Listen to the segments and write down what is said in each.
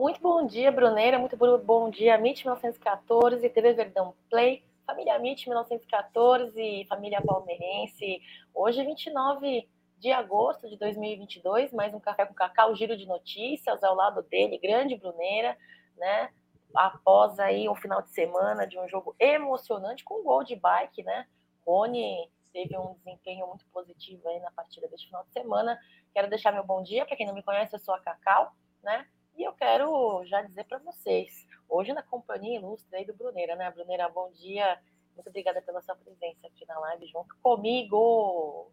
Muito bom dia, Bruneira. Muito bom dia, MIT 1914, TV Verdão Play, família MIT 1914, família palmeirense. Hoje, 29 de agosto de 2022, mais um Café com Cacau, giro de notícias ao lado dele, grande Bruneira, né? Após aí um final de semana de um jogo emocionante com um gol de bike, né? Rony teve um desempenho muito positivo aí na partida deste final de semana. Quero deixar meu bom dia para quem não me conhece, eu sou a Cacau, né? E eu quero já dizer para vocês, hoje na companhia ilustre aí do Bruneira, né? Bruneira, bom dia. Muito obrigada pela sua presença aqui na live junto comigo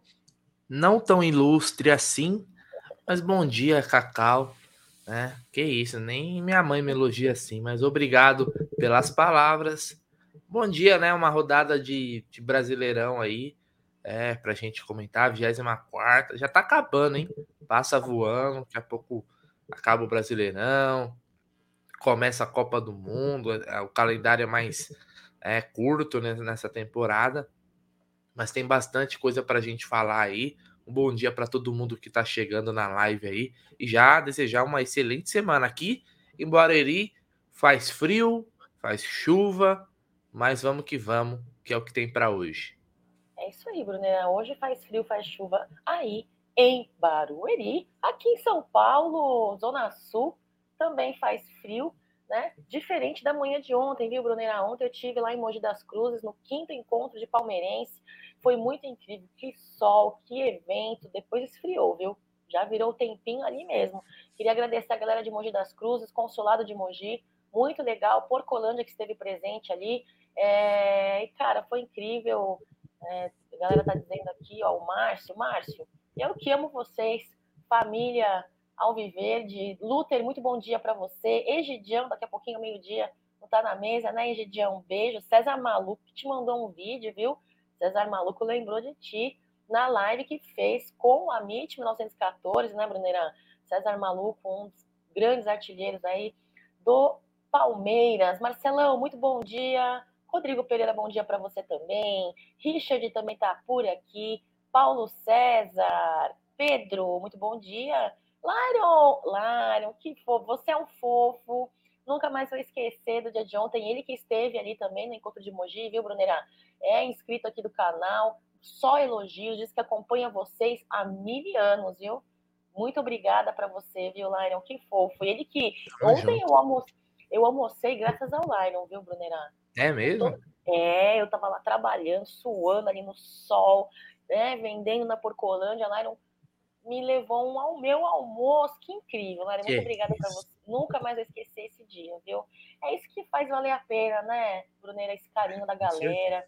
não tão ilustre assim, mas bom dia, Cacau. Né? Que isso, nem minha mãe me elogia assim, mas obrigado pelas palavras. Bom dia, né? Uma rodada de, de Brasileirão aí, é, pra gente comentar, 24 já tá acabando, hein? Passa voando, daqui a pouco acaba o Brasileirão, começa a Copa do Mundo, é, o calendário é mais é, curto né, nessa temporada mas tem bastante coisa para a gente falar aí. Um bom dia para todo mundo que está chegando na live aí e já desejar uma excelente semana aqui em Barueri. Faz frio, faz chuva, mas vamos que vamos, que é o que tem para hoje. É isso aí, Bruna. Hoje faz frio, faz chuva aí em Barueri. Aqui em São Paulo, Zona Sul, também faz frio né? Diferente da manhã de ontem, viu, Brunera? Ontem eu tive lá em Mogi das Cruzes, no quinto encontro de palmeirense. Foi muito incrível. Que sol, que evento. Depois esfriou, viu? Já virou tempinho ali mesmo. Queria agradecer a galera de Mogi das Cruzes, consulado de Mogi. Muito legal. Porcolândia que esteve presente ali. É... E, cara, foi incrível. É... A galera tá dizendo aqui, ó, o Márcio. Márcio, eu que amo vocês. Família Alviverde. Luther, muito bom dia para você. Egidião, daqui a pouquinho, meio-dia, não tá na mesa, né, Egidião? Um beijo. César Maluco te mandou um vídeo, viu? César Maluco lembrou de ti na live que fez com a MIT 1914, né, Bruneira? César Maluco, um dos grandes artilheiros aí do Palmeiras. Marcelão, muito bom dia. Rodrigo Pereira, bom dia para você também. Richard também tá por aqui. Paulo César, Pedro, muito bom dia. Lyron, Lyron, que fofo, você é um fofo. Nunca mais vou esquecer do dia de ontem. Ele que esteve ali também no encontro de Mogi, viu, Brunera? É inscrito aqui do canal, só elogios, diz que acompanha vocês há mil anos, viu? Muito obrigada para você, viu, Lyron? Que fofo. Ele que. Ontem eu, almocei, eu almocei graças ao Lyron, viu, Brunera? É mesmo? É, eu tava lá trabalhando, suando ali no sol, né? Vendendo na Porcolândia. Lyron me levou um ao meu almoço. Que incrível, Mari. Muito obrigada para você. Nunca mais vou esquecer esse dia, viu? É isso que faz valer a pena, né, Bruneira? Esse carinho da galera.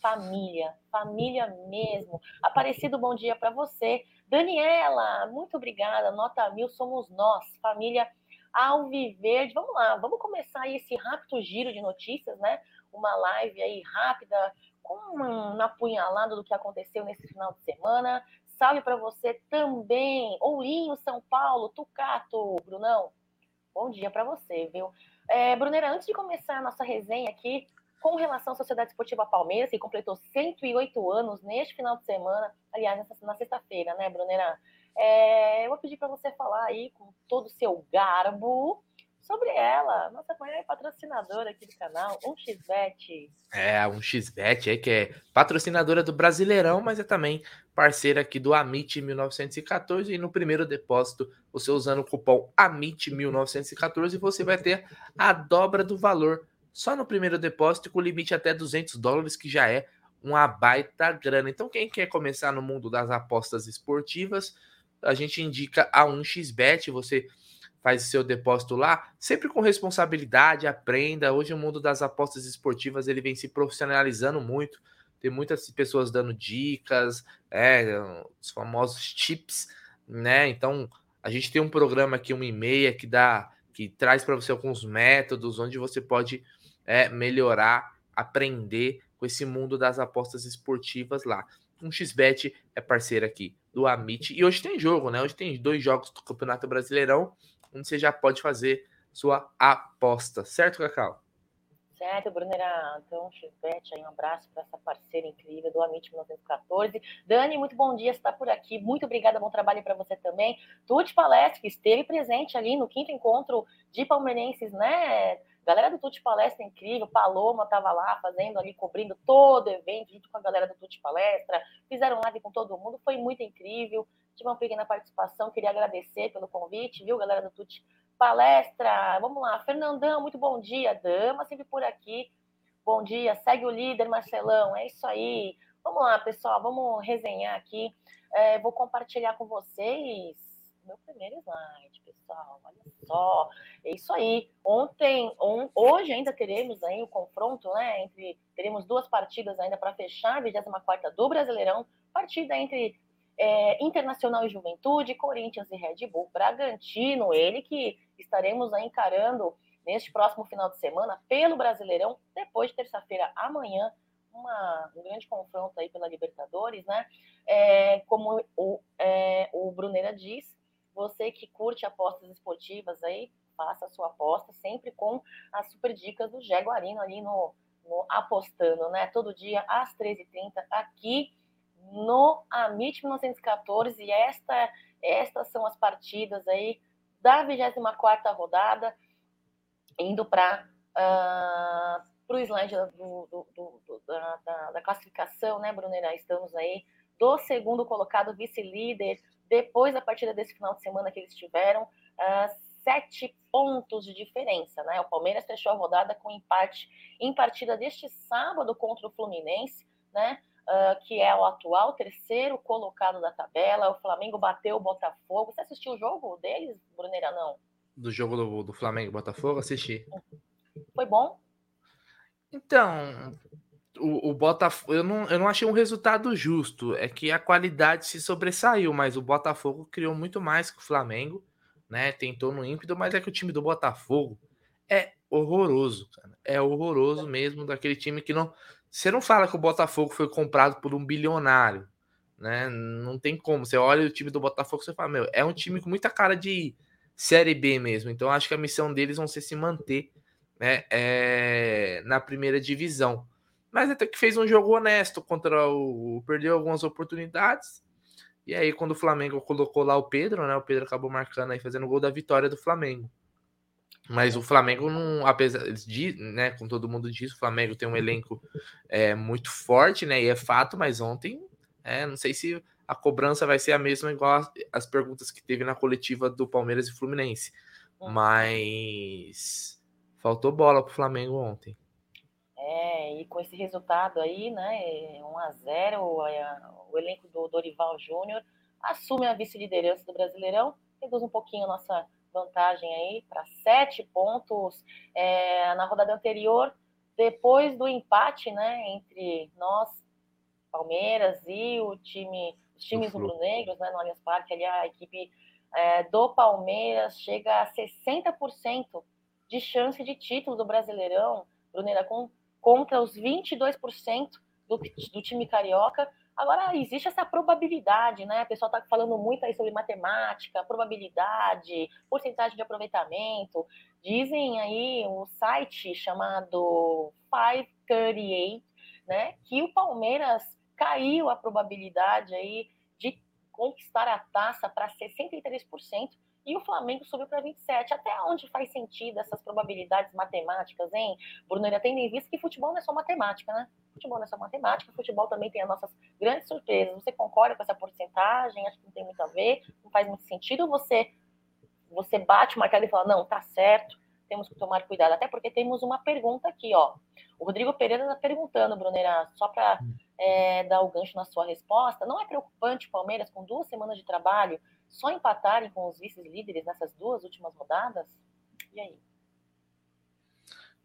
Família, família mesmo. Aparecido, bom dia para você. Daniela, muito obrigada. Nota mil, somos nós, família Alviverde. Vamos lá, vamos começar aí esse rápido giro de notícias, né? Uma live aí rápida, com uma apunhalada do que aconteceu nesse final de semana. Salve para você também. Ourinho, São Paulo, Tucato, Brunão. Bom dia para você, viu? É, Brunera, antes de começar a nossa resenha aqui, com relação à Sociedade Esportiva Palmeiras, que completou 108 anos neste final de semana, aliás, na sexta-feira, né, Brunera? É, eu vou pedir para você falar aí com todo o seu garbo sobre ela. Nossa mãe é patrocinadora aqui do canal, um xbet É, um xbet aí que é patrocinadora do Brasileirão, mas é também parceira aqui do Amit 1914 e no primeiro depósito, você usando o cupom Amit 1914, você vai ter a dobra do valor só no primeiro depósito com limite até 200 dólares, que já é uma baita grana. Então quem quer começar no mundo das apostas esportivas, a gente indica a 1xBet, você faz seu depósito lá, sempre com responsabilidade, aprenda. Hoje o mundo das apostas esportivas ele vem se profissionalizando muito. Tem muitas pessoas dando dicas, é, os famosos tips, né? Então a gente tem um programa aqui, uma e-mail que dá, que traz para você alguns métodos onde você pode é, melhorar, aprender com esse mundo das apostas esportivas lá. Um xbet é parceiro aqui do Amit e hoje tem jogo, né? Hoje tem dois jogos do Campeonato Brasileirão onde você já pode fazer sua aposta, certo, Cacau? certo, Brunera. Então, Chivete, aí um abraço para essa parceira incrível do Amit 1914. Dani, muito bom dia, está por aqui. Muito obrigada, bom trabalho para você também. Tuti Palestra, que esteve presente ali no quinto encontro de palmeirenses, né? Galera do Tuti Palestra incrível, Paloma estava lá fazendo ali, cobrindo todo o evento, junto com a galera do Tuti Palestra. Fizeram live com todo mundo, foi muito incrível. Tive uma pequena participação, queria agradecer pelo convite, viu, galera do Tuti Palestra. Vamos lá, Fernandão, muito bom dia. Dama, sempre por aqui. Bom dia, segue o líder, Marcelão. É isso aí. Vamos lá, pessoal, vamos resenhar aqui. É, vou compartilhar com vocês meu primeiro slide, pessoal. Olha só. É isso aí. Ontem, on, hoje ainda teremos aí o confronto, né? Entre teremos duas partidas ainda para fechar a 24 do Brasileirão. Partida entre é, Internacional e Juventude, Corinthians e Red Bull, Bragantino, ele que estaremos encarando neste próximo final de semana pelo Brasileirão, depois de terça-feira, amanhã, uma, um grande confronto aí pela Libertadores, né? É, como o, é, o Brunera diz, você que curte apostas esportivas aí, faça a sua aposta sempre com as super dicas do Jaguarino ali no, no Apostando, né? Todo dia às 13h30 aqui no Amit 1914 e esta, estas são as partidas aí da 24 rodada, indo para uh, ah, o slide do, do, do, da, da, da, classificação, né, Brunera? Estamos aí do segundo colocado, vice-líder, depois da partida desse final de semana que eles tiveram, uh, sete pontos de diferença, né? O Palmeiras fechou a rodada com empate em partida deste sábado contra o Fluminense, né? Uh, que é o atual terceiro colocado da tabela. O Flamengo bateu o Botafogo. Você assistiu o jogo deles, Bruneira? Não. Do jogo do, do Flamengo Botafogo, assisti. Foi bom? Então, o, o Botafogo, eu não, eu não achei um resultado justo. É que a qualidade se sobressaiu, mas o Botafogo criou muito mais que o Flamengo, né? Tentou no ímpeto, mas é que o time do Botafogo é horroroso, cara. É horroroso mesmo, daquele time que não. Você não fala que o Botafogo foi comprado por um bilionário, né? Não tem como. Você olha o time do Botafogo e você fala, meu, é um time com muita cara de Série B mesmo. Então acho que a missão deles vão ser se manter né, é, na primeira divisão mas até que fez um jogo honesto contra o. Perdeu algumas oportunidades. E aí, quando o Flamengo colocou lá o Pedro, né? O Pedro acabou marcando aí, fazendo o gol da vitória do Flamengo. Mas o Flamengo não, apesar de, né, com todo mundo diz, o Flamengo tem um elenco é, muito forte, né? E é fato, mas ontem, é, não sei se a cobrança vai ser a mesma igual as, as perguntas que teve na coletiva do Palmeiras e Fluminense. Mas faltou bola pro Flamengo ontem. É, e com esse resultado aí, né, 1 a 0 o, é, o elenco do Dorival Júnior assume a vice-liderança do Brasileirão, reduz um pouquinho a nossa vantagem aí para sete pontos é, na rodada anterior, depois do empate, né, entre nós, Palmeiras e o time, os times rubro-negros, né, no Allianz Parque, ali a equipe é, do Palmeiras chega a 60% de chance de título do Brasileirão, Brunera, com contra os 22% do, do time carioca. Agora, existe essa probabilidade, né? O pessoal está falando muito aí sobre matemática, probabilidade, porcentagem de aproveitamento. Dizem aí um site chamado 538, né? Que o Palmeiras caiu a probabilidade aí de conquistar a taça para 63% e o Flamengo subiu para 27. Até onde faz sentido essas probabilidades matemáticas, hein, Bruno? Ainda tendo em vista que futebol não é só matemática, né? Futebol não é só matemática, futebol também tem as nossas grandes surpresas. Você concorda com essa porcentagem? Acho que não tem muito a ver, não faz muito sentido. Você você bate o martelo e fala, não, tá certo, temos que tomar cuidado. Até porque temos uma pergunta aqui, ó. O Rodrigo Pereira está perguntando, Brunera, só para é, dar o gancho na sua resposta. Não é preocupante o Palmeiras, com duas semanas de trabalho, só empatarem com os vices-líderes nessas duas últimas rodadas? E aí?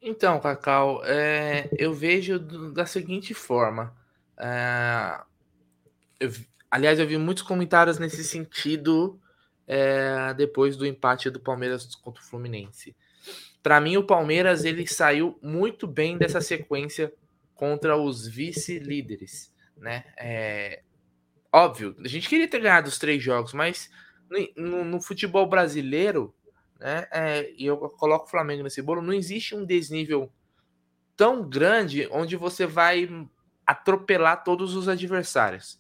Então, Cacau, é, eu vejo da seguinte forma. É, eu, aliás, eu vi muitos comentários nesse sentido é, depois do empate do Palmeiras contra o Fluminense. Para mim, o Palmeiras ele saiu muito bem dessa sequência contra os vice-líderes, né? É, óbvio, a gente queria ter ganhado os três jogos, mas no, no futebol brasileiro, né, é, e eu coloco o Flamengo nesse bolo, não existe um desnível tão grande onde você vai atropelar todos os adversários.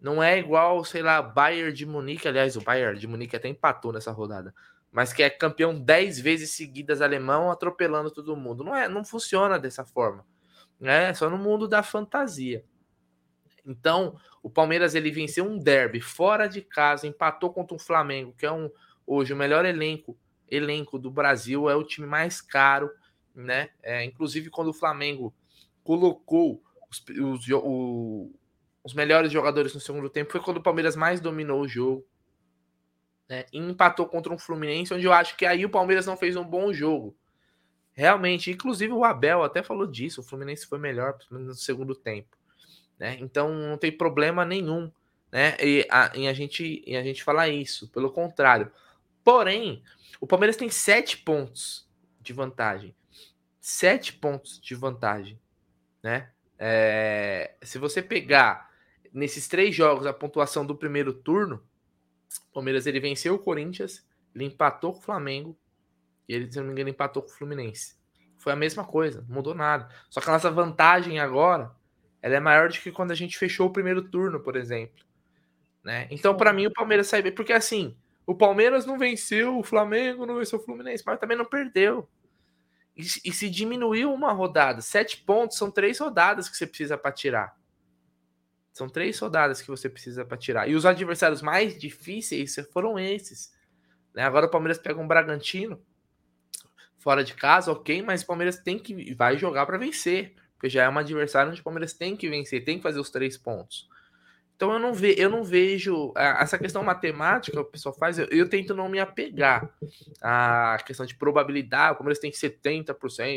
Não é igual, sei lá, Bayern de Munique, aliás, o Bayern de Munique até empatou nessa rodada, mas que é campeão 10 vezes seguidas alemão, atropelando todo mundo. Não é, não funciona dessa forma. É só no mundo da fantasia. Então, o Palmeiras ele venceu um derby fora de casa, empatou contra o Flamengo, que é um hoje o melhor elenco elenco do Brasil, é o time mais caro, né? É, inclusive quando o Flamengo colocou os, os, o, os melhores jogadores no segundo tempo, foi quando o Palmeiras mais dominou o jogo. Né? E empatou contra um Fluminense, onde eu acho que aí o Palmeiras não fez um bom jogo. Realmente, inclusive o Abel até falou disso, o Fluminense foi melhor no segundo tempo. Né? Então não tem problema nenhum né? E a, em, a gente, em a gente falar isso, pelo contrário. Porém, o Palmeiras tem sete pontos de vantagem. Sete pontos de vantagem, né? É, se você pegar nesses três jogos a pontuação do primeiro turno, o Palmeiras ele venceu o Corinthians, ele empatou com o Flamengo e ele, se não me engano, empatou com o Fluminense. Foi a mesma coisa, não mudou nada. Só que a nossa vantagem agora ela é maior do que quando a gente fechou o primeiro turno, por exemplo. Né? Então, para mim, o Palmeiras sai bem, porque assim, o Palmeiras não venceu o Flamengo, não venceu o Fluminense, mas também não perdeu. E, e se diminuiu uma rodada, sete pontos são três rodadas que você precisa para tirar. São três rodadas que você precisa para tirar. E os adversários mais difíceis foram esses. Né? Agora o Palmeiras pega um Bragantino fora de casa, ok, mas o Palmeiras tem que vai jogar para vencer, porque já é um adversário onde o Palmeiras tem que vencer, tem que fazer os três pontos. Então eu não, ve, eu não vejo essa questão matemática que o pessoal faz, eu, eu, tento não me apegar à questão de probabilidade, como eles têm 70%,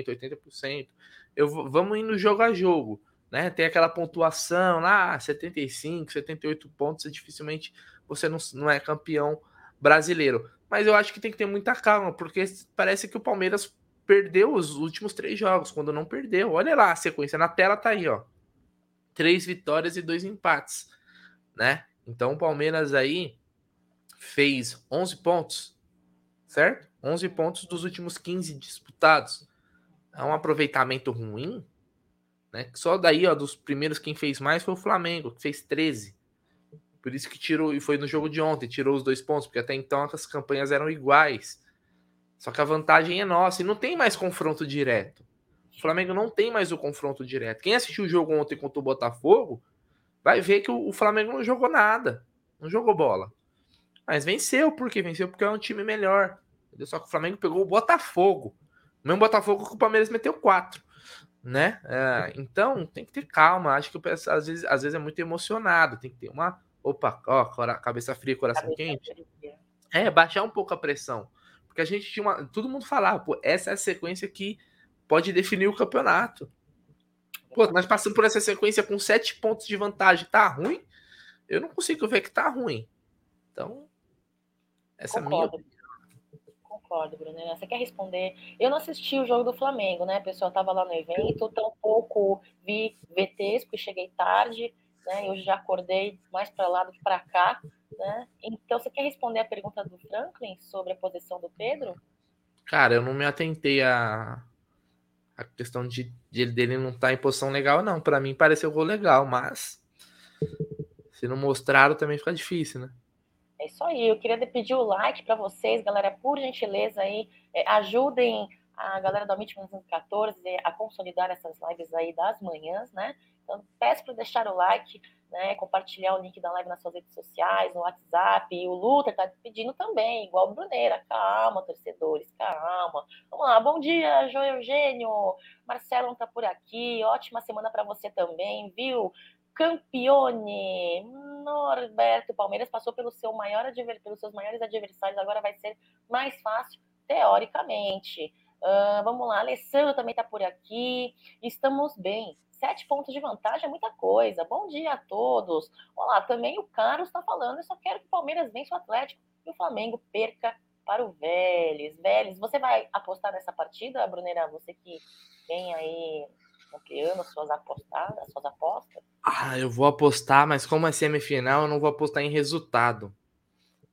80%. Eu vamos indo jogo a jogo, né? Tem aquela pontuação lá, 75, 78 pontos, dificilmente você não, não é campeão brasileiro. Mas eu acho que tem que ter muita calma, porque parece que o Palmeiras perdeu os últimos três jogos, quando não perdeu. Olha lá a sequência, na tela tá aí, ó. Três vitórias e dois empates né? Então o Palmeiras aí fez 11 pontos, certo? 11 pontos dos últimos 15 disputados. É um aproveitamento ruim, né? Só daí, ó, dos primeiros quem fez mais foi o Flamengo, que fez 13. Por isso que tirou, e foi no jogo de ontem, tirou os dois pontos, porque até então as campanhas eram iguais. Só que a vantagem é nossa e não tem mais confronto direto. O Flamengo não tem mais o confronto direto. Quem assistiu o jogo ontem contra o Botafogo vai ver que o, Flamengo não jogou nada, não jogou bola. Mas venceu, por quê? Venceu porque é um time melhor. Entendeu? Só que o Flamengo pegou o Botafogo. O mesmo Botafogo que o Palmeiras meteu quatro. Né? É, então tem que ter calma. Acho que o às vezes, às vezes é muito emocionado. Tem que ter uma. Opa, ó, cabeça fria, coração cabeça quente. Fria. É, baixar um pouco a pressão. Porque a gente tinha uma. Todo mundo falava, pô, essa é a sequência que pode definir o campeonato. Pô, nós passamos por essa sequência com sete pontos de vantagem. Tá ruim? Eu não consigo ver que tá ruim. Então, essa Concordo. é minha Concordo, Bruno. Você quer responder? Eu não assisti o jogo do Flamengo, né? Pessoal tava lá no evento, tampouco vi VTs, porque cheguei tarde, né? Eu já acordei mais para lá do que para cá, né? Então, você quer responder a pergunta do Franklin sobre a posição do Pedro? Cara, eu não me atentei a, a questão de, de dele não estar tá em posição legal, não. Para mim pareceu gol legal, mas se não mostraram também fica difícil, né? É isso aí. Eu queria pedir o like para vocês, galera, por gentileza aí, é, ajudem a galera da MIT 1914 a consolidar essas lives aí das manhãs, né? Então, peço para deixar o like, né? Compartilhar o link da live nas suas redes sociais, no WhatsApp. E o Luther tá pedindo também, igual o Bruneira. Calma, torcedores, calma. Vamos lá. Bom dia, João Eugênio. Marcelo tá por aqui. Ótima semana para você também, viu? Campione, Norberto Palmeiras passou pelo seu maior pelos seus maiores adversários, agora vai ser mais fácil, teoricamente. Uh, vamos lá, Alessandro também está por aqui. Estamos bem. Sete pontos de vantagem é muita coisa. Bom dia a todos. Olá, também o Carlos está falando. Eu só quero que o Palmeiras vença o Atlético e o Flamengo perca para o Vélez. Vélez, você vai apostar nessa partida, Brunera? Você que vem aí ampliando suas apostadas, suas apostas? Ah, eu vou apostar, mas como é semifinal, eu não vou apostar em resultado.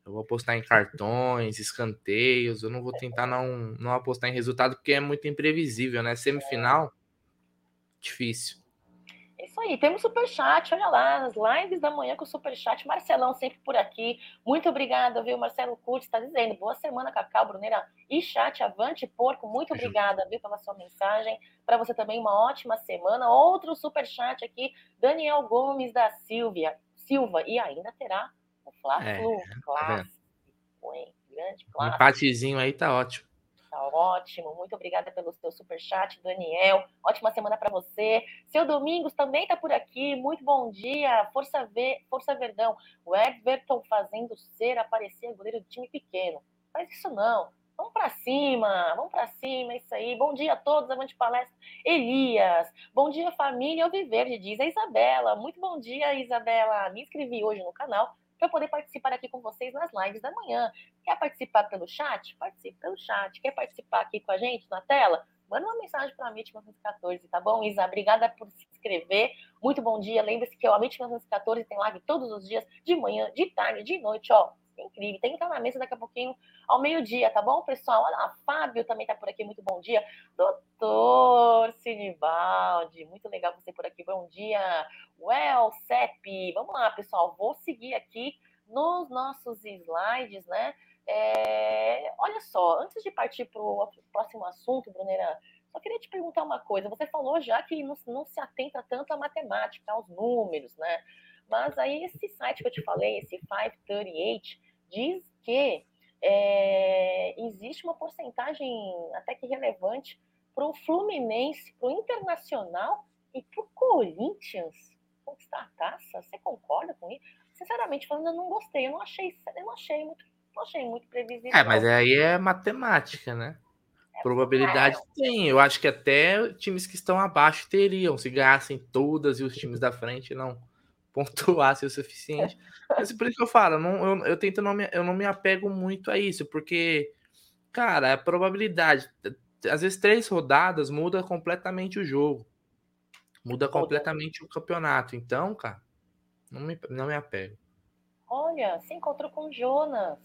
Eu vou apostar em cartões, escanteios. Eu não vou tentar não, não apostar em resultado, porque é muito imprevisível, né? Semifinal difícil. É isso aí, temos superchat, olha lá, as lives da manhã com o superchat. Marcelão sempre por aqui. Muito obrigada, viu? Marcelo Curtis está dizendo. Boa semana, Cacau, Bruneira e chat. Avante, porco. Muito obrigada, viu, pela sua mensagem. Para você também, uma ótima semana. Outro superchat aqui, Daniel Gomes da Silvia. Silva. E ainda terá o Fla-Flu. É, tá clássico, hein? Grande clássico. Um empatezinho aí tá ótimo. Tá ótimo. Muito obrigada pelo seu super chat, Daniel. Ótima semana para você. Seu Domingos também tá por aqui. Muito bom dia. Força V, Força Verdão. O Everton fazendo ser aparecer goleiro de time pequeno. Faz isso não. Vamos para cima, vamos para cima, é isso aí. Bom dia a todos, avante palestra. Elias, bom dia família Alviverde, diz a Isabela. Muito bom dia, Isabela. Me inscrevi hoje no canal para poder participar aqui com vocês nas lives da manhã. Quer participar pelo chat? Participe pelo chat. Quer participar aqui com a gente na tela? Manda uma mensagem para a MIT 1914, tá bom, Isa? Obrigada por se inscrever. Muito bom dia. Lembre-se que o MIT 1914 tem live todos os dias, de manhã, de tarde, de noite, ó. Incrível. Tem que estar na mesa daqui a pouquinho, ao meio-dia, tá bom, pessoal? Olha lá, Fábio também tá por aqui. Muito bom dia. Doutor Sinibaldi, muito legal você por aqui. Bom dia. Well, CEP. Vamos lá, pessoal. Vou seguir aqui nos nossos slides, né? É, olha só, antes de partir para o próximo assunto, Brunera, só queria te perguntar uma coisa. Você falou já que não, não, se atenta tanto à matemática, aos números, né? Mas aí esse site que eu te falei, esse 538, diz que é, existe uma porcentagem até que relevante para o Fluminense, para o Internacional e para o Corinthians conquistar a taça? Você concorda com isso? Sinceramente falando, eu não gostei, eu não achei, eu não achei muito, não achei muito previsível. É, mas aí é matemática, né? É Probabilidade é. tem. Eu acho que até times que estão abaixo teriam, se ganhassem todas e os times da frente não pontuassem o suficiente. Mas por isso que eu falo, não, eu, eu tento não me, eu não me apego muito a isso, porque, cara, a probabilidade, às vezes três rodadas muda completamente o jogo. Muda completamente o campeonato. Então, cara, não me, não me apego. Olha, se encontrou com o Jonas.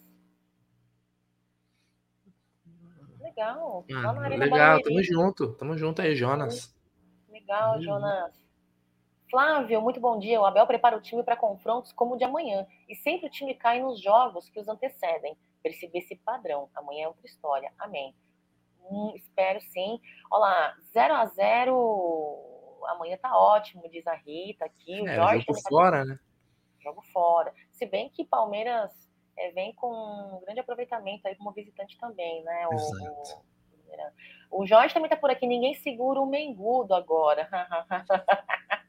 Legal. Ah, legal, tamo junto. Tamo junto aí, Jonas. Legal, Jonas. Flávio, muito bom dia. O Abel prepara o time para confrontos como o de amanhã. E sempre o time cai nos jogos que os antecedem. Perceber esse padrão. Amanhã é outra história. Amém. Hum, espero sim. Olha lá, 0 a 0 amanhã tá ótimo, diz a Rita aqui. O é, Jorge jogo tá fora, né? Jogo fora. Se bem que Palmeiras é, vem com um grande aproveitamento aí como visitante também, né? O, o, o Jorge também tá por aqui. Ninguém segura o Mengudo agora.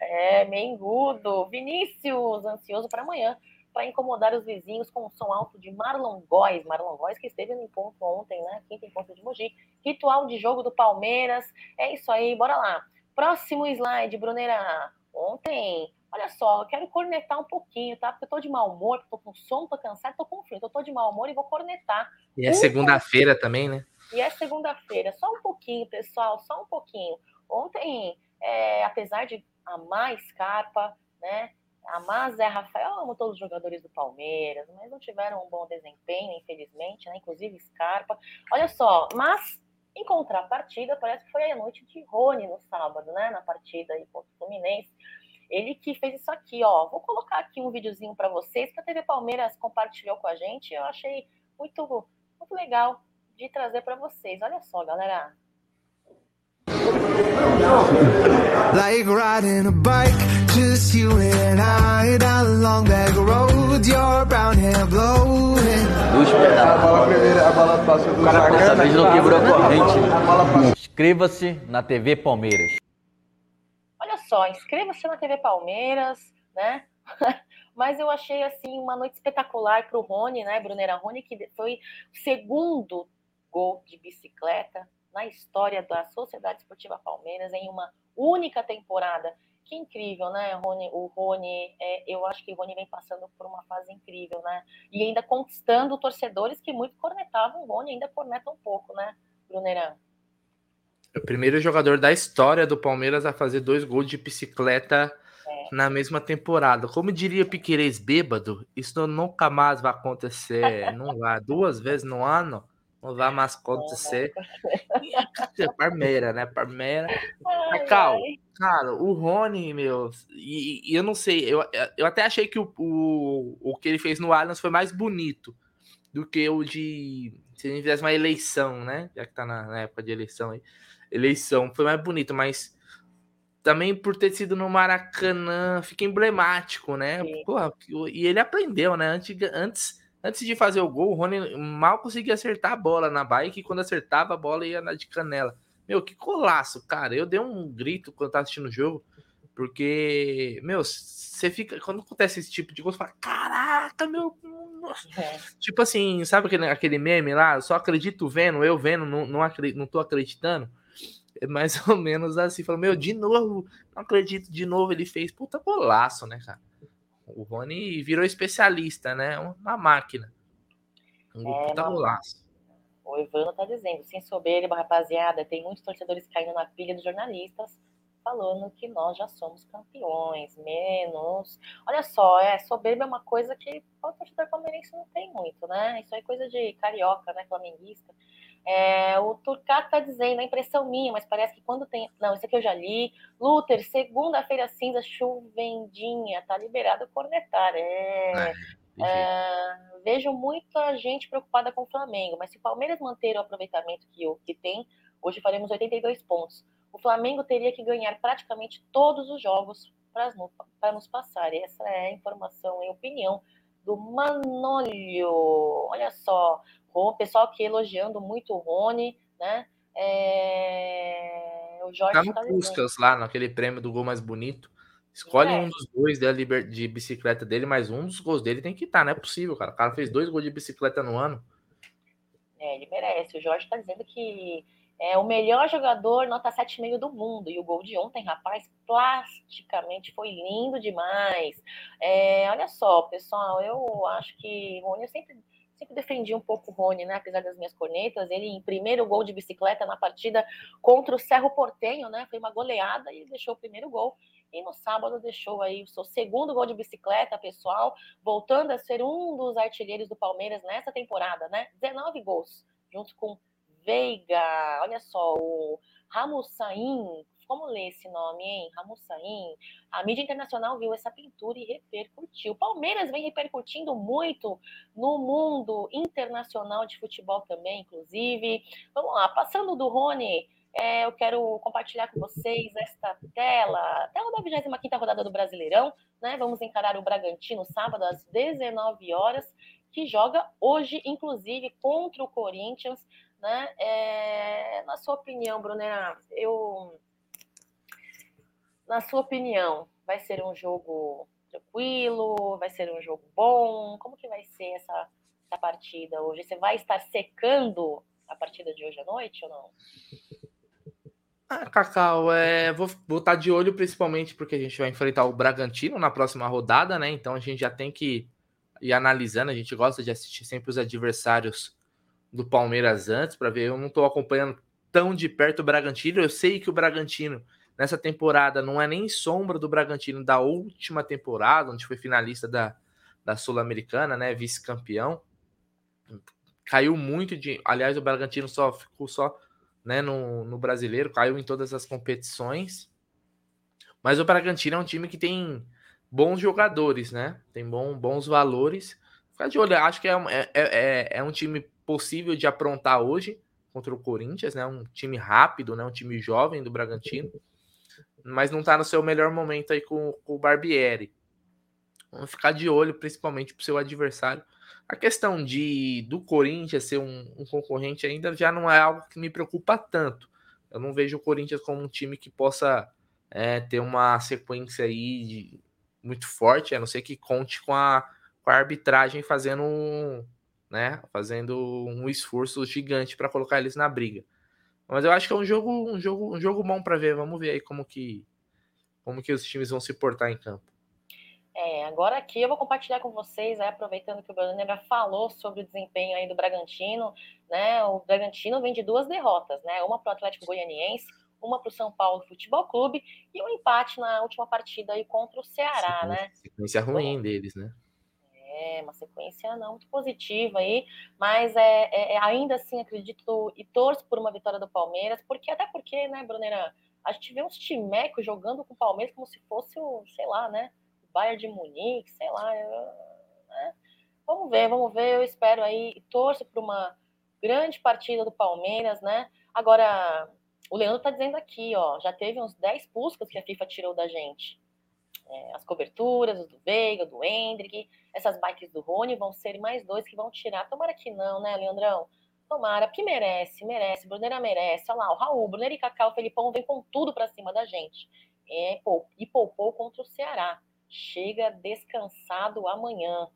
é, Mengudo. Vinícius, ansioso para amanhã para incomodar os vizinhos com o som alto de Marlon Góes. Marlon Góes que esteve no encontro ontem, né? Quinto encontro de Mogi. Ritual de jogo do Palmeiras. É isso aí, bora lá. Próximo slide, Brunera. Ontem, olha só, eu quero cornetar um pouquinho, tá? Porque eu tô de mau humor, tô com sono, tô cansado, tô com frio. Então eu tô de mau humor e vou cornetar. E é segunda-feira também, né? E é segunda-feira. Só um pouquinho, pessoal, só um pouquinho. Ontem, é, apesar de amar Scarpa, né? Amar Zé Rafael, amo todos os jogadores do Palmeiras, mas não tiveram um bom desempenho, infelizmente, né? Inclusive Scarpa. Olha só, mas em contrapartida, parece que foi a noite de Rony no sábado, né? Na partida aí contra o Fluminense. Ele que fez isso aqui, ó. Vou colocar aqui um videozinho para vocês que a TV Palmeiras compartilhou com a gente. Eu achei muito, muito legal de trazer para vocês. Olha só, galera. Like riding a bike, just you and I down a long back road, your brown hair blowing. A bola primeira, a bola passou do O cara dessa vez não quebrou a corrente. Inscreva-se na TV Palmeiras. Olha só, inscreva-se na TV Palmeiras, né? Mas eu achei assim uma noite espetacular para o Rony, né, Brunera Rony, que foi o segundo gol de bicicleta na história da Sociedade Esportiva Palmeiras em uma única temporada. Que incrível, né, Rony? O Rony, é, eu acho que o Rony vem passando por uma fase incrível, né? E ainda conquistando torcedores que muito cornetavam o Rony, ainda corneta um pouco, né, Brunerão? O primeiro jogador da história do Palmeiras a fazer dois gols de bicicleta é. na mesma temporada. Como diria Piqueires bêbado, isso nunca mais vai acontecer. não vai. Duas vezes no ano não vai mais acontecer. É Parmeira, né? Parmeira. Cacau, cara, o Rony, meu, e, e, eu não sei, eu, eu até achei que o, o, o que ele fez no Allianz foi mais bonito do que o de. Se a gente fizesse uma eleição, né? Já que tá na, na época de eleição aí. Eleição, foi mais bonito, mas também por ter sido no Maracanã, fica emblemático, né? Porra, e ele aprendeu, né? Antes, antes, antes de fazer o gol, o Rony mal conseguia acertar a bola na bike e quando acertava a bola ia na de canela. Meu, que colaço, cara. Eu dei um grito quando tava assistindo o jogo, porque, meu, você fica. Quando acontece esse tipo de coisa, você fala: caraca, meu. É. Tipo assim, sabe aquele, aquele meme lá? Só acredito vendo, eu vendo, não, não, acredito, não tô acreditando. É mais ou menos assim. Falou, meu, de novo, não acredito, de novo ele fez. Puta golaço, né, cara? O Rony virou especialista, né? Uma máquina. Um é, puta golaço. O Ivano tá dizendo, sem soberba, rapaziada, tem muitos torcedores caindo na pilha dos jornalistas falando que nós já somos campeões, menos. Olha só, é, soberba é uma coisa que o torcedor palmeirense não tem muito, né? Isso é coisa de carioca, né? Flamenguista. É, o Turcato tá dizendo, a impressão minha, mas parece que quando tem. Não, isso aqui eu já li. Luther, segunda-feira cinza, chuvendinha, tá liberado cornetar. É. é, vejo muita gente preocupada com o Flamengo, mas se o Palmeiras manter o aproveitamento que, que tem, hoje faremos 82 pontos. O Flamengo teria que ganhar praticamente todos os jogos para nos passar. E essa é a informação e opinião do Manolio. Olha só, o pessoal aqui elogiando muito o Rony, né? É... O Jorge tá no tá Puskas lá, naquele prêmio do gol mais bonito. Escolhe é. um dos dois de bicicleta dele, mas um dos gols dele tem que estar, tá, não é possível, cara. O cara fez dois gols de bicicleta no ano. É, ele merece. O Jorge tá dizendo que é o melhor jogador, nota 7,5 do mundo. E o gol de ontem, rapaz, plasticamente foi lindo demais. É, olha só, pessoal, eu acho que o Rony, eu sempre, sempre defendi um pouco o Rony, né? Apesar das minhas cornetas. Ele, em primeiro gol de bicicleta na partida contra o Cerro Portenho, né? Foi uma goleada e deixou o primeiro gol. E no sábado deixou aí o seu segundo gol de bicicleta, pessoal, voltando a ser um dos artilheiros do Palmeiras nessa temporada, né? 19 gols, junto com Veiga, olha só, o Ramussain, como lê esse nome, hein? Ramussain. A mídia internacional viu essa pintura e repercutiu. Palmeiras vem repercutindo muito no mundo internacional de futebol também, inclusive. Vamos lá, passando do Rony, é, eu quero compartilhar com vocês esta tela, tela da 25ª rodada do Brasileirão, né? Vamos encarar o Bragantino sábado às 19 horas, que joga hoje, inclusive, contra o Corinthians né? É, na sua opinião, Brunera, eu, na sua opinião, vai ser um jogo tranquilo? Vai ser um jogo bom? Como que vai ser essa, essa partida hoje? Você vai estar secando a partida de hoje à noite ou não? Ah, Cacau, é, vou, vou estar de olho principalmente porque a gente vai enfrentar o Bragantino na próxima rodada, né? Então a gente já tem que ir analisando. A gente gosta de assistir sempre os adversários do Palmeiras antes para ver. Eu não estou acompanhando tão de perto o Bragantino. Eu sei que o Bragantino nessa temporada não é nem sombra do Bragantino da última temporada, onde foi finalista da, da Sul-Americana, né? Vice-campeão. Caiu muito de. Aliás, o Bragantino só ficou só né, no, no brasileiro, caiu em todas as competições. Mas o Bragantino é um time que tem bons jogadores, né? Tem bom, bons valores. Ficar de olho, acho que é, é, é, é um time possível de aprontar hoje contra o Corinthians, né? Um time rápido, né? Um time jovem do Bragantino, mas não está no seu melhor momento aí com, com o Barbieri. Vamos ficar de olho, principalmente para o seu adversário. A questão de do Corinthians ser um, um, concorrente ainda já não é algo que me preocupa tanto. Eu não vejo o Corinthians como um time que possa é, ter uma sequência aí de, muito forte, a não ser que conte com a, com a arbitragem fazendo um, né? Fazendo um esforço gigante para colocar eles na briga. Mas eu acho que é um jogo, um jogo, um jogo bom para ver. Vamos ver aí como que como que os times vão se portar em campo. É, agora aqui eu vou compartilhar com vocês, né, aproveitando que o Bruno já falou sobre o desempenho aí do Bragantino, né? O Bragantino vem de duas derrotas, né? Uma para o Atlético Goianiense, uma para o São Paulo Futebol Clube e um empate na última partida aí contra o Ceará, sequência, né? Sequência ruim deles, né? É, uma sequência não muito positiva aí, mas é, é, é, ainda assim acredito e torço por uma vitória do Palmeiras, porque até porque, né, Brunera, A gente vê uns timecos jogando com o Palmeiras como se fosse o, sei lá, né? O Bayern de Munique, sei lá. Né? Vamos ver, vamos ver. Eu espero aí, torço para uma grande partida do Palmeiras, né? Agora, o Leandro está dizendo aqui, ó, já teve uns 10 buscas que a FIFA tirou da gente. É, as coberturas, os do Veiga, do Hendrick, essas bikes do Rony vão ser mais dois que vão tirar. Tomara que não, né, Leandrão? Tomara, porque merece, merece. Bruneira merece. Olha lá, o Raul, Bruneira e Cacau, o Felipão vem com tudo para cima da gente. É, e poupou contra o Ceará. Chega descansado amanhã.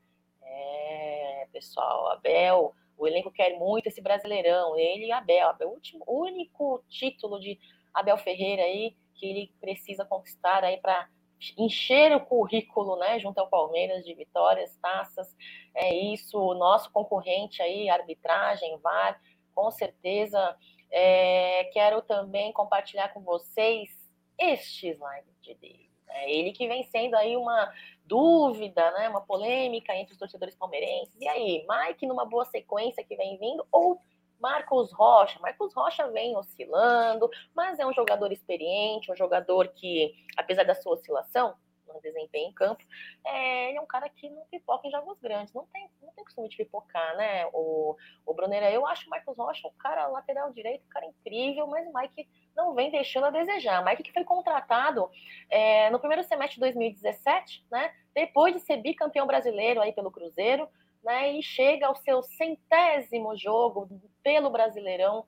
É, pessoal, Abel, o elenco quer muito esse brasileirão. Ele e Abel. Abel, o último, único título de Abel Ferreira aí que ele precisa conquistar aí para encher o currículo, né, junto ao Palmeiras de vitórias, taças, é isso, o nosso concorrente aí, arbitragem, VAR, com certeza. É, quero também compartilhar com vocês este slide dele. É ele que vem sendo aí uma dúvida, né, uma polêmica entre os torcedores palmeirenses. E aí, Mike numa boa sequência que vem vindo ou Marcos Rocha. Marcos Rocha vem oscilando, mas é um jogador experiente, um jogador que, apesar da sua oscilação no desempenho em campo, é, ele é um cara que não pipoca em jogos grandes. Não tem, não tem costume de pipocar, né? O, o Bruneira, eu acho o Marcos Rocha um cara lateral direito, um cara incrível, mas o Mike não vem deixando a desejar. Mike que foi contratado é, no primeiro semestre de 2017, né? Depois de ser bicampeão brasileiro aí pelo Cruzeiro, né, e chega ao seu centésimo jogo pelo Brasileirão,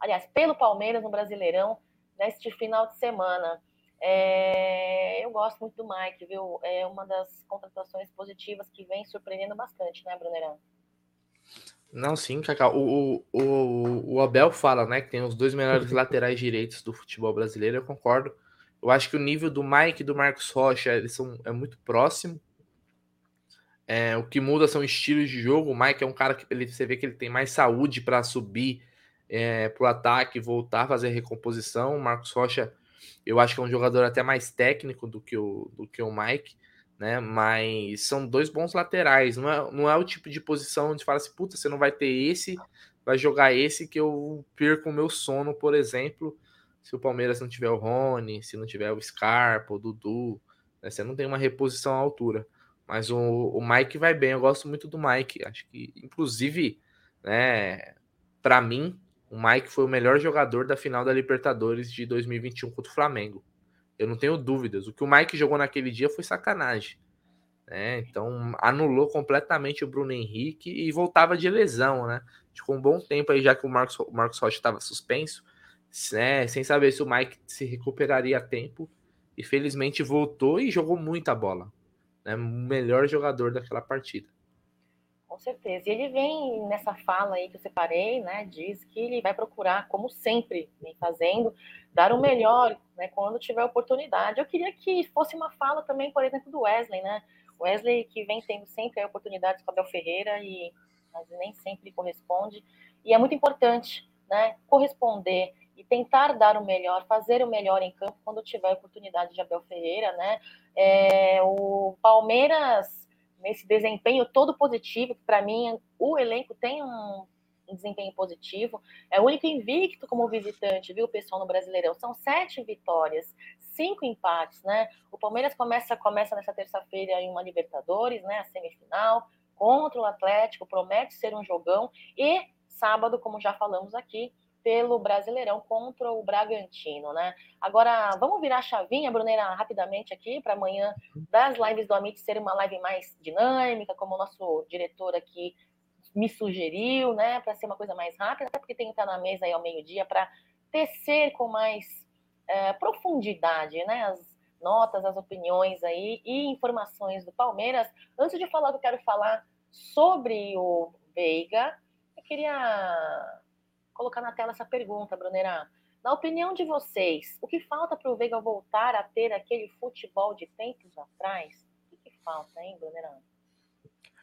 aliás, pelo Palmeiras no Brasileirão, neste final de semana. É, eu gosto muito do Mike, viu? É uma das contratações positivas que vem surpreendendo bastante, né, Brunerão? Não, sim, Cacau. O, o, o Abel fala, né, que tem os dois melhores laterais direitos do futebol brasileiro, eu concordo. Eu acho que o nível do Mike e do Marcos Rocha eles são, é muito próximo. É, o que muda são estilos de jogo. O Mike é um cara que ele, você vê que ele tem mais saúde para subir é, para o ataque, voltar fazer recomposição. O Marcos Rocha, eu acho que é um jogador até mais técnico do que o, do que o Mike, né? Mas são dois bons laterais. Não é, não é o tipo de posição onde fala assim, puta, você não vai ter esse, vai jogar esse que eu perco o meu sono, por exemplo. Se o Palmeiras não tiver o Rony, se não tiver o Scarpa, o Dudu, né? você não tem uma reposição à altura. Mas o, o Mike vai bem, eu gosto muito do Mike. Acho que, inclusive, né, para mim, o Mike foi o melhor jogador da final da Libertadores de 2021 contra o Flamengo. Eu não tenho dúvidas. O que o Mike jogou naquele dia foi sacanagem. Né? Então, anulou completamente o Bruno Henrique e voltava de lesão, né? Ficou um bom tempo aí, já que o Marcos, o Marcos Rocha estava suspenso, né? sem saber se o Mike se recuperaria a tempo. E felizmente voltou e jogou muita bola né, melhor jogador daquela partida. Com certeza. E ele vem nessa fala aí que eu separei, né? Diz que ele vai procurar, como sempre vem fazendo, dar o melhor né, quando tiver oportunidade. Eu queria que fosse uma fala também, por exemplo, do Wesley, né? Wesley que vem tendo sempre a oportunidade com o Abel Ferreira e mas nem sempre corresponde. E é muito importante, né? Corresponder e tentar dar o melhor, fazer o melhor em campo quando tiver oportunidade de Abel Ferreira, né? É, o Palmeiras, nesse desempenho todo positivo, para mim, o elenco tem um, um, desempenho positivo, é o único invicto como visitante, viu, pessoal, no Brasileirão. São sete vitórias, cinco empates, né? O Palmeiras começa, começa nessa terça-feira em uma Libertadores, né? A semifinal, contra o Atlético, promete ser um jogão, e sábado, como já falamos aqui, pelo Brasileirão contra o Bragantino, né? Agora, vamos virar a chavinha, Brunera, rapidamente aqui, para amanhã das lives do Amit ser uma live mais dinâmica, como o nosso diretor aqui me sugeriu, né? Para ser uma coisa mais rápida, até porque tem que estar na mesa aí ao meio-dia para tecer com mais é, profundidade, né? As notas, as opiniões aí e informações do Palmeiras. Antes de falar, eu quero falar sobre o Veiga. Eu queria colocar na tela essa pergunta, Brunerá. Na opinião de vocês, o que falta para o Veiga voltar a ter aquele futebol de tempos atrás? O que, que falta, hein, Brunerá?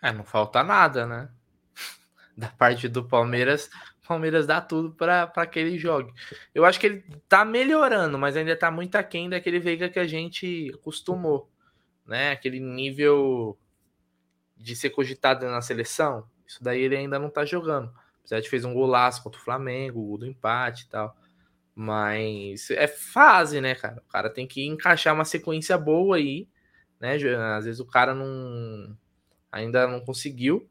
É, não falta nada, né? Da parte do Palmeiras, Palmeiras dá tudo para que ele jogue. Eu acho que ele tá melhorando, mas ainda tá muito aquém daquele Veiga que a gente acostumou, né? Aquele nível de ser cogitado na seleção. Isso daí ele ainda não tá jogando. O Zete fez um golaço contra o Flamengo, o do empate e tal. Mas é fase, né, cara? O cara tem que encaixar uma sequência boa aí, né? Às vezes o cara não ainda não conseguiu,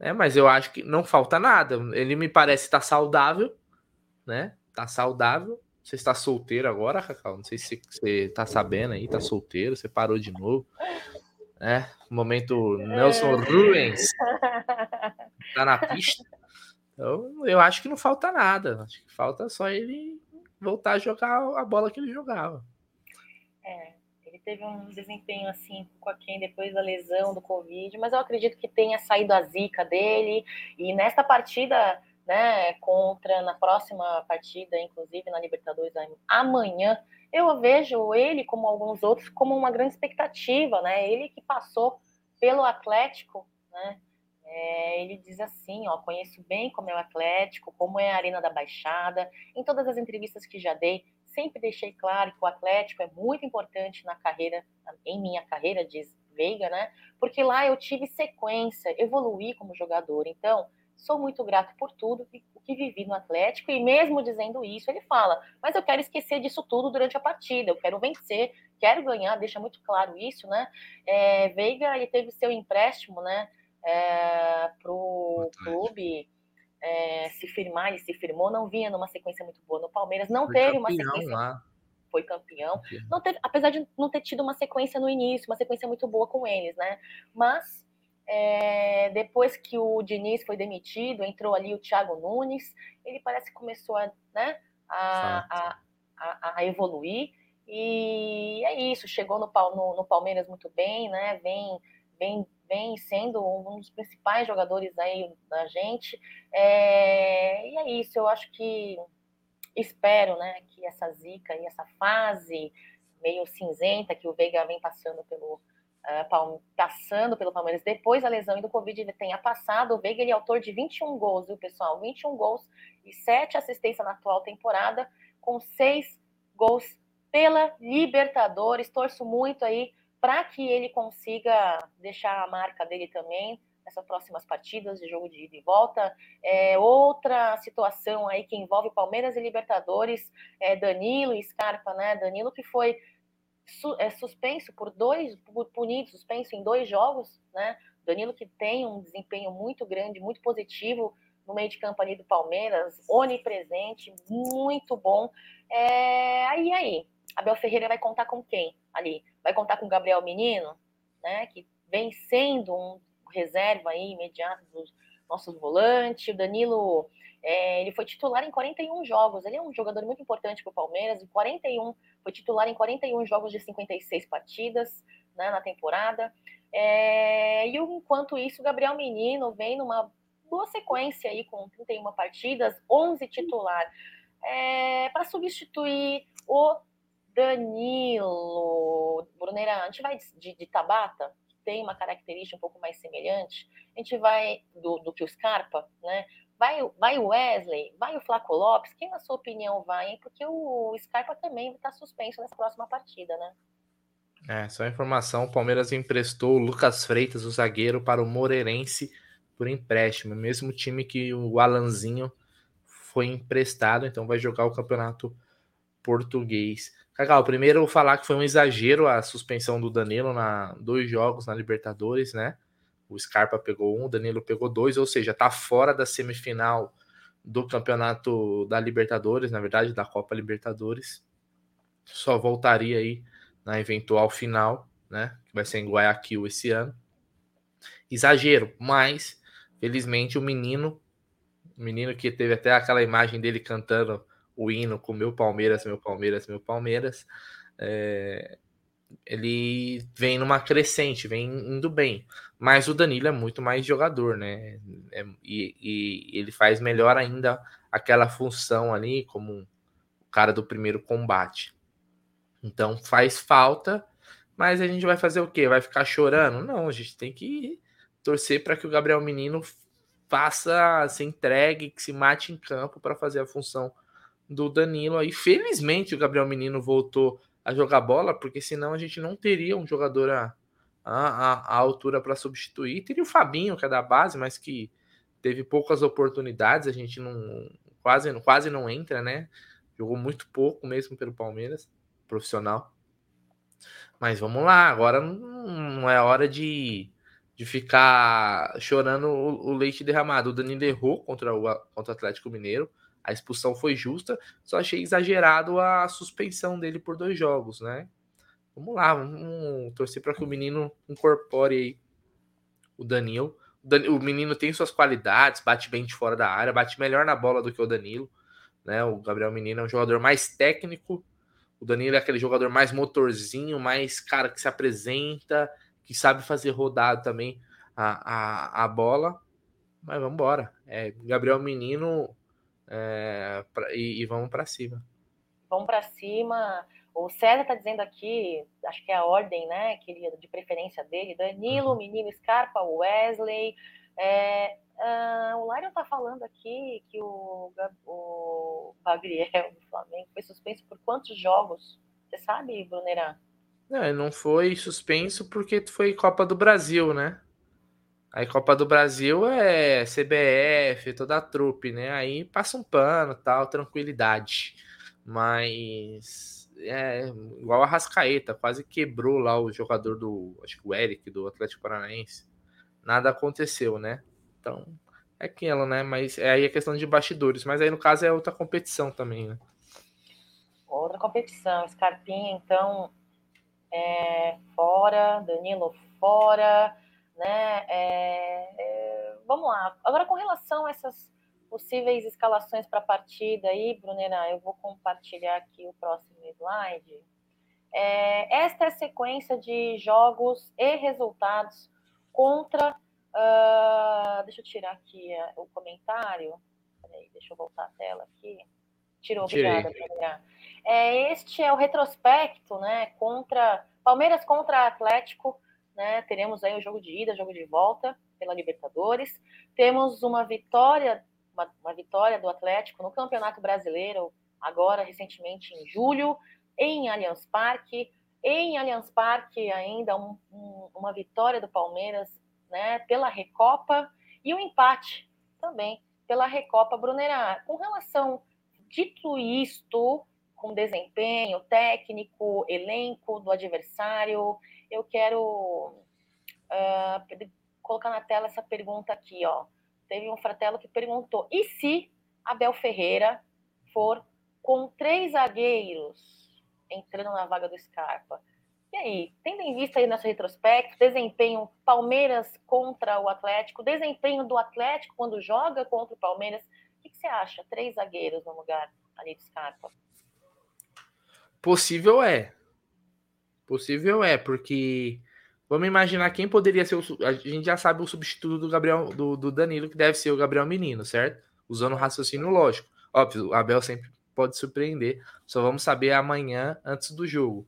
né? Mas eu acho que não falta nada. Ele me parece estar tá saudável, né? Tá saudável. Você está solteiro agora, Cacau? Não sei se você tá sabendo aí, tá solteiro, você parou de novo. Né? Momento Nelson é. Rubens tá na pista. Então, eu acho que não falta nada. Acho que falta só ele voltar a jogar a bola que ele jogava. É, ele teve um desempenho assim com a quem depois da lesão do Covid, mas eu acredito que tenha saído a zica dele. E nesta partida, né, contra, na próxima partida, inclusive na Libertadores amanhã, eu vejo ele, como alguns outros, como uma grande expectativa, né? Ele que passou pelo Atlético, né? É, ele diz assim, ó, conheço bem como é o Atlético, como é a Arena da Baixada. Em todas as entrevistas que já dei, sempre deixei claro que o Atlético é muito importante na carreira, em minha carreira, diz Veiga, né? Porque lá eu tive sequência, evoluí como jogador. Então, sou muito grato por tudo o que vivi no Atlético. E mesmo dizendo isso, ele fala: Mas eu quero esquecer disso tudo durante a partida, eu quero vencer, quero ganhar, deixa muito claro isso, né? É, Veiga, ele teve seu empréstimo, né? É, para o clube é, se firmar, ele se firmou, não vinha numa sequência muito boa no Palmeiras, não foi teve uma sequência. Lá. Foi campeão. campeão. Não teve, apesar de não ter tido uma sequência no início, uma sequência muito boa com eles, né? Mas é, depois que o Diniz foi demitido, entrou ali o Thiago Nunes, ele parece que começou a, né, a, a, a evoluir. E é isso, chegou no, no, no Palmeiras muito bem, né? Vem, vem vem sendo um dos principais jogadores aí da gente. É, e é isso, eu acho que espero né, que essa zica e essa fase meio cinzenta que o Veiga vem passando pelo, uh, passando pelo Palmeiras depois da lesão e do Covid ele tenha passado. O Veiga ele é autor de 21 gols, viu, pessoal? 21 gols e 7 assistências na atual temporada, com 6 gols pela Libertadores. Torço muito aí para que ele consiga deixar a marca dele também nessas próximas partidas de jogo de ida e volta. É, outra situação aí que envolve Palmeiras e Libertadores, é Danilo e Scarpa, né? Danilo que foi su é, suspenso por dois, por, punido, suspenso em dois jogos, né? Danilo que tem um desempenho muito grande, muito positivo no meio de campo ali do Palmeiras, onipresente, muito bom. É, aí, aí, Abel Ferreira vai contar com quem ali? vai contar com Gabriel Menino, né, que vem sendo um reserva aí imediato dos nossos volantes. O Danilo, é, ele foi titular em 41 jogos. Ele é um jogador muito importante para o Palmeiras. Em 41, foi titular em 41 jogos de 56 partidas né, na temporada. É, e enquanto isso, o Gabriel Menino vem numa boa sequência aí com 31 partidas, 11 titular, é, para substituir o Danilo, Bruneira, a gente vai de, de Tabata, que tem uma característica um pouco mais semelhante, a gente vai do, do que o Scarpa, né? Vai, vai o Wesley, vai o Flaco Lopes, quem na sua opinião vai? Porque o Scarpa também está suspenso nessa próxima partida, né? É, só informação, o Palmeiras emprestou o Lucas Freitas, o zagueiro, para o Moreirense por empréstimo, mesmo time que o Alanzinho foi emprestado, então vai jogar o campeonato português. Cacau, primeiro falar que foi um exagero a suspensão do Danilo na dois jogos na Libertadores, né? O Scarpa pegou um, o Danilo pegou dois, ou seja, tá fora da semifinal do campeonato da Libertadores, na verdade, da Copa Libertadores. Só voltaria aí na eventual final, né? Que vai ser em Guayaquil esse ano. Exagero, mas felizmente o menino, o menino que teve até aquela imagem dele cantando o hino com meu Palmeiras, meu Palmeiras, meu Palmeiras, é, ele vem numa crescente, vem indo bem. Mas o Danilo é muito mais jogador, né? É, e, e, ele faz melhor ainda aquela função ali, como o cara do primeiro combate. Então faz falta, mas a gente vai fazer o quê? Vai ficar chorando? Não, a gente tem que torcer para que o Gabriel Menino faça, se entregue, que se mate em campo para fazer a função do Danilo aí. Felizmente o Gabriel Menino voltou a jogar bola, porque senão a gente não teria um jogador a, a, a altura para substituir. Teria o Fabinho, que é da base, mas que teve poucas oportunidades, a gente não quase, quase não entra, né? Jogou muito pouco mesmo pelo Palmeiras, profissional. Mas vamos lá, agora não é hora de, de ficar chorando o, o leite derramado. O Danilo errou contra o, contra o Atlético Mineiro. A expulsão foi justa, só achei exagerado a suspensão dele por dois jogos, né? Vamos lá, vamos torcer para que o menino incorpore aí o Danilo. O menino tem suas qualidades, bate bem de fora da área, bate melhor na bola do que o Danilo. Né? O Gabriel Menino é um jogador mais técnico. O Danilo é aquele jogador mais motorzinho, mais cara que se apresenta, que sabe fazer rodado também a, a, a bola. Mas vamos embora. É, Gabriel Menino é, pra, e, e, vamos para cima. Vamos para cima. O César está dizendo aqui, acho que é a ordem, né, querida, de preferência dele, Danilo, uhum. Menino Scarpa, Wesley. É, uh, o Lário está falando aqui que o, o Gabriel do Flamengo foi suspenso por quantos jogos? Você sabe, Brunerá? Não, não foi suspenso porque foi Copa do Brasil, né? Aí Copa do Brasil é CBF, toda a trupe, né? Aí passa um pano, tal, tranquilidade. Mas é igual a Rascaeta, quase quebrou lá o jogador do, acho que o Eric, do Atlético Paranaense. Nada aconteceu, né? Então, é aquilo, né? Mas é aí a questão de bastidores. Mas aí no caso é outra competição também, né? Outra competição. Scarpinha, então, é, fora, Danilo fora, né? É, é, vamos lá. Agora, com relação a essas possíveis escalações para a partida aí, Brunera, eu vou compartilhar aqui o próximo slide. É, esta é a sequência de jogos e resultados contra. Uh, deixa eu tirar aqui uh, o comentário. Peraí, deixa eu voltar a tela aqui. Tirou, obrigada. É, este é o retrospecto, né? Contra Palmeiras contra Atlético, né? Teremos aí o jogo de ida, jogo de volta pela Libertadores. Temos uma vitória uma, uma vitória do Atlético no Campeonato Brasileiro, agora recentemente em julho, em Allianz Parque. Em Allianz Parque, ainda um, um, uma vitória do Palmeiras né, pela Recopa e um empate também pela Recopa Brunerá. Com relação, dito isto, com desempenho técnico, elenco do adversário, eu quero uh, colocar na tela essa pergunta aqui, ó teve um fratelo que perguntou: e se Abel Ferreira for com três zagueiros entrando na vaga do Scarpa? E aí, tendo em vista aí nosso retrospecto, desempenho Palmeiras contra o Atlético, desempenho do Atlético quando joga contra o Palmeiras, o que, que você acha? Três zagueiros no lugar ali do Scarpa? Possível é. Possível é, porque Vamos imaginar quem poderia ser o. A gente já sabe o substituto do Gabriel do, do Danilo, que deve ser o Gabriel Menino, certo? Usando o raciocínio lógico. Óbvio, o Abel sempre pode surpreender. Só vamos saber amanhã antes do jogo.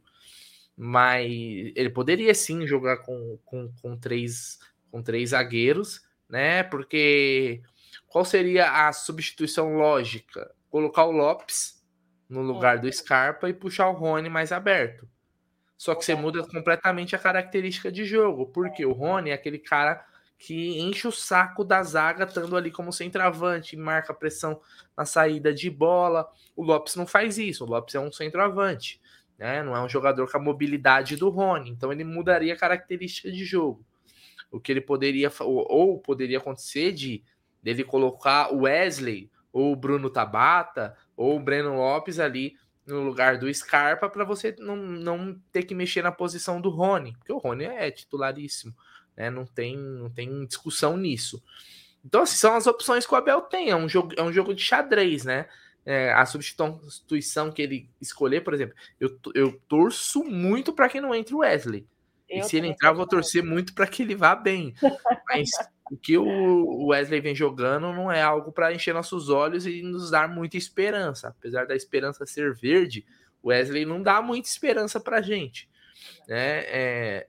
Mas ele poderia sim jogar com, com, com, três, com três zagueiros, né? Porque qual seria a substituição lógica? Colocar o Lopes no lugar do Scarpa e puxar o Rony mais aberto. Só que você muda completamente a característica de jogo, porque o Rony é aquele cara que enche o saco da zaga, estando ali como centroavante, marca pressão na saída de bola. O Lopes não faz isso, o Lopes é um centroavante, né? Não é um jogador com a mobilidade do Rony, então ele mudaria a característica de jogo. O que ele poderia ou poderia acontecer de dele colocar o Wesley ou o Bruno Tabata ou o Breno Lopes ali no lugar do Scarpa para você não, não ter que mexer na posição do Rony, porque o Rony é titularíssimo, né? Não tem, não tem discussão nisso. Então, assim, são as opções que o Abel tem. É um jogo, é um jogo de xadrez, né? É, a substituição que ele escolher, por exemplo, eu, eu torço muito para que não entre o Wesley. Eu e se ele entrar, eu vou torcer muito para que ele vá bem. Mas o que o Wesley vem jogando não é algo para encher nossos olhos e nos dar muita esperança. Apesar da esperança ser verde, o Wesley não dá muita esperança para gente. Né? É...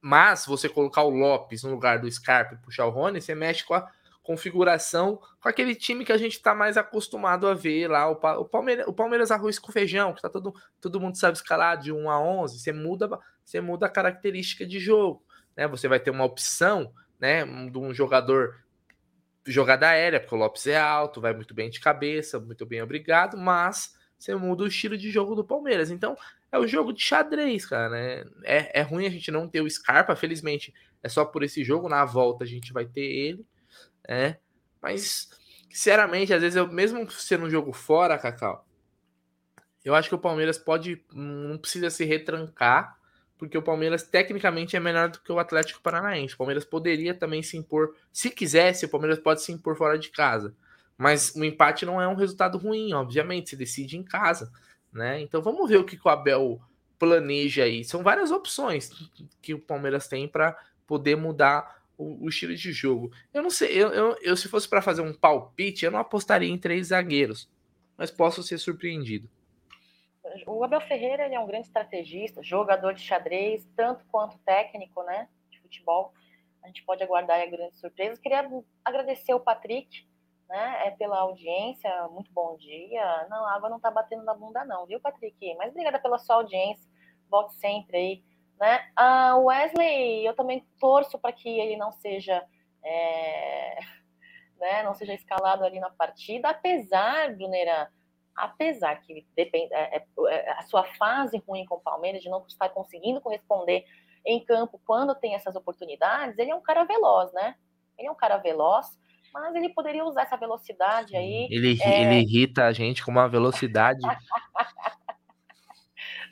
Mas você colocar o Lopes no lugar do Scarpa e puxar o Rony, você mexe com a configuração com aquele time que a gente está mais acostumado a ver lá, o, o, Palmeiras, o Palmeiras arroz com feijão, que tá todo, todo mundo sabe escalar de 1 a 11, você muda, você muda a característica de jogo né? Você vai ter uma opção, né, de um jogador jogada aérea, porque o Lopes é alto, vai muito bem de cabeça, muito bem obrigado, mas você muda o estilo de jogo do Palmeiras. Então, é o jogo de xadrez, cara. Né? É, é ruim a gente não ter o Scarpa, felizmente é só por esse jogo. Na volta a gente vai ter ele, né? Mas, sinceramente, às vezes eu, mesmo sendo um jogo fora, Cacau, eu acho que o Palmeiras pode, não precisa se retrancar, porque o Palmeiras tecnicamente é melhor do que o Atlético Paranaense. O Palmeiras poderia também se impor, se quisesse, o Palmeiras pode se impor fora de casa. Mas o empate não é um resultado ruim, obviamente, se decide em casa, né? Então vamos ver o que o Abel planeja aí. São várias opções que o Palmeiras tem para poder mudar o, o, estilo de jogo. Eu não sei, eu, eu, eu se fosse para fazer um palpite, eu não apostaria em três zagueiros, mas posso ser surpreendido. O Abel Ferreira ele é um grande estrategista, jogador de xadrez, tanto quanto técnico, né, de futebol. A gente pode aguardar a grande surpresa. Queria agradecer o Patrick né? É pela audiência, muito bom dia. Não, a água não tá batendo na bunda, não, viu, Patrick? Mas obrigada pela sua audiência. Volte sempre aí. Né? Ah, Wesley, eu também torço para que ele não seja. É, né, não seja escalado ali na partida, apesar, Brunera, apesar que depende, é, é, é, a sua fase ruim com o Palmeiras, de não estar conseguindo corresponder em campo quando tem essas oportunidades, ele é um cara veloz, né? Ele é um cara veloz, mas ele poderia usar essa velocidade aí. Ele, é... ele irrita a gente com uma velocidade.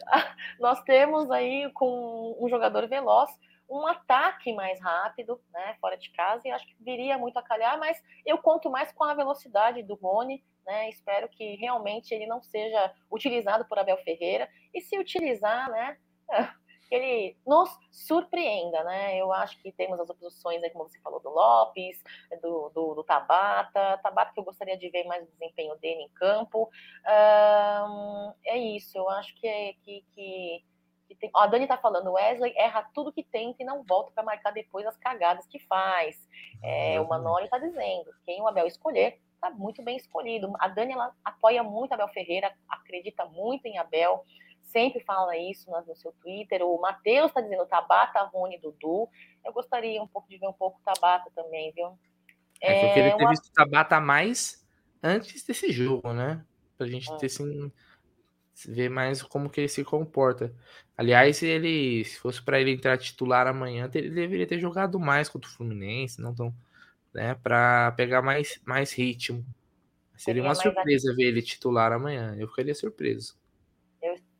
Nós temos aí com um jogador veloz um ataque mais rápido, né, fora de casa, e acho que viria muito a calhar, mas eu conto mais com a velocidade do Rony, né, espero que realmente ele não seja utilizado por Abel Ferreira, e se utilizar, né, ele nos surpreenda, né? Eu acho que temos as opções aí, como você falou, do Lopes, do, do, do Tabata, Tabata que eu gostaria de ver mais o desempenho dele em campo. Um, isso, eu acho que, é, que, que, que tem... Ó, a Dani tá falando, Wesley erra tudo que tenta e não volta para marcar depois as cagadas que faz. É, o Manoli tá dizendo, quem o Abel escolher, tá muito bem escolhido. A Dani, ela apoia muito Abel Ferreira, acredita muito em Abel, sempre fala isso no seu Twitter. O Matheus está dizendo Tabata, Rony, Dudu. Eu gostaria um pouco de ver um pouco Tabata também, viu? É, é eu queria ter uma... visto Tabata mais antes desse jogo, né? Pra gente ter assim, ver mais como que ele se comporta. Aliás, ele, se fosse para ele entrar titular amanhã, ele deveria ter jogado mais contra o Fluminense, não tão, né, para pegar mais, mais ritmo. Seria uma surpresa ver ele titular amanhã. Eu ficaria surpreso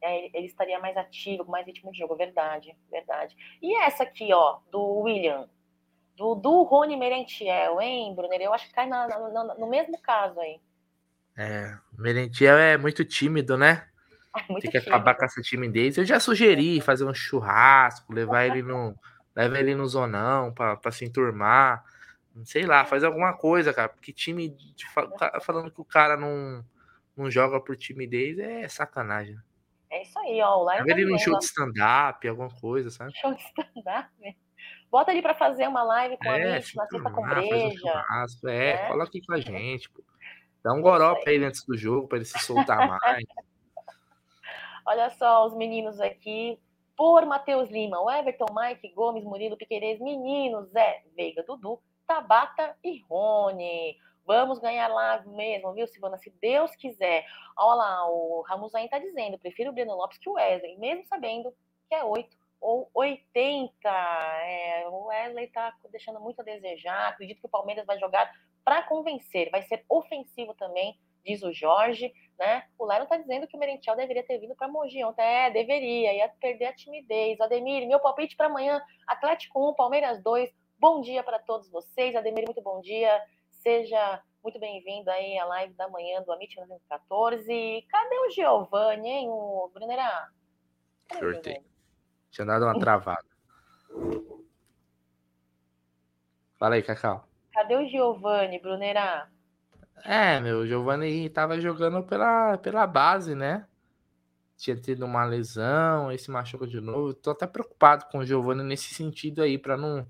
é, ele estaria mais ativo, com mais ritmo de jogo, verdade, verdade. E essa aqui, ó, do William, do, do Rony Merentiel, hein, Brunner? Eu acho que cai na, na, no mesmo caso aí. É, Merentiel é muito tímido, né? É muito Tem que tímido. acabar com essa timidez. Eu já sugeri fazer um churrasco, levar ele no, leva ele no zonão para se enturmar. Sei lá, faz alguma coisa, cara. Porque time. Falando que o cara não, não joga por timidez é sacanagem. É isso aí, ó. Lion ele num show de stand-up, alguma coisa, sabe? Show de stand-up. Bota ele para fazer uma live com é, a gente na sexta com breja. Um é, é, fala aqui com a gente, pô. Dá um goró pra ele antes do jogo, para ele se soltar mais. Olha só os meninos aqui. Por Matheus Lima, Everton, Mike, Gomes, Murilo, Piqueires, meninos, Zé, Veiga, Dudu, Tabata e Rony. Vamos ganhar lá mesmo, viu, Silvana? Se Deus quiser. Olha lá, o Ramusain tá dizendo, prefiro o Breno Lopes que o Wesley, mesmo sabendo que é 8 ou 80. É, o Wesley tá deixando muito a desejar. Acredito que o Palmeiras vai jogar para convencer, vai ser ofensivo também, diz o Jorge, né? O Lero tá dizendo que o Merentiel deveria ter vindo para Mogi ontem. É, deveria, ia perder a timidez. Ademir, meu palpite para amanhã: Atlético 1, Palmeiras 2. Bom dia para todos vocês. Ademir, muito bom dia. Seja muito bem-vindo aí à live da manhã do Amit 914. Cadê o Giovanni, hein, o Brunerá? Sorteio. Tinha dado uma travada. Fala aí, Cacau. Cadê o Giovanni, Brunerá? É, meu, o Giovanni tava jogando pela, pela base, né? Tinha tido uma lesão, esse machucou de novo. Tô até preocupado com o Giovanni nesse sentido aí, para não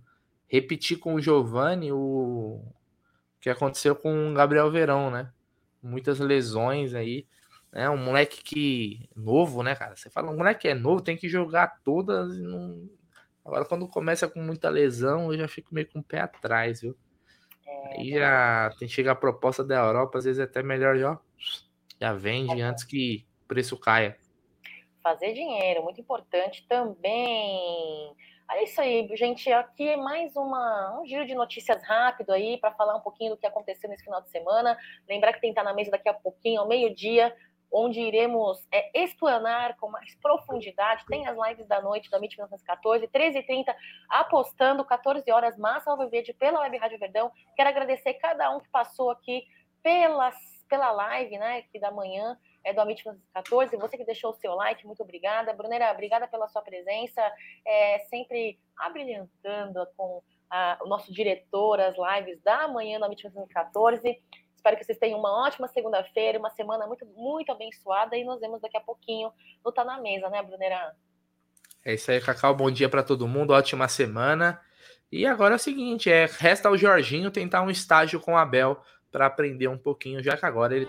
repetir com o Giovanni o, que aconteceu com o Gabriel Verão, né? Muitas lesões aí. Né? Um moleque que. novo, né, cara? Você fala, um moleque que é novo, tem que jogar todas. Não... Agora, quando começa com muita lesão, eu já fico meio com o pé atrás, viu? Aí já tem chega a proposta da Europa, às vezes é até melhor já, já vende é. antes que o preço caia. Fazer dinheiro, muito importante também. É isso aí, gente. Aqui é mais uma, um giro de notícias rápido aí para falar um pouquinho do que aconteceu nesse final de semana. Lembrar que tem que estar na mesa daqui a pouquinho, ao meio-dia, onde iremos é, explanar com mais profundidade. Tem as lives da noite da MIT 1914, 13h30, apostando, 14 horas, Massa Alviverde pela Web Rádio Verdão. Quero agradecer cada um que passou aqui pelas, pela live, né, aqui da manhã é do Amit 14. Você que deixou o seu like, muito obrigada. Brunera, obrigada pela sua presença, é, sempre abrilhantando com a, o nosso diretor, as lives da manhã do Amit 14. Espero que vocês tenham uma ótima segunda-feira, uma semana muito, muito abençoada e nos vemos daqui a pouquinho no Tá Na Mesa, né, Brunera? É isso aí, Cacau. Bom dia para todo mundo, ótima semana. E agora é o seguinte, é resta ao Jorginho tentar um estágio com o Abel para aprender um pouquinho, já que agora ele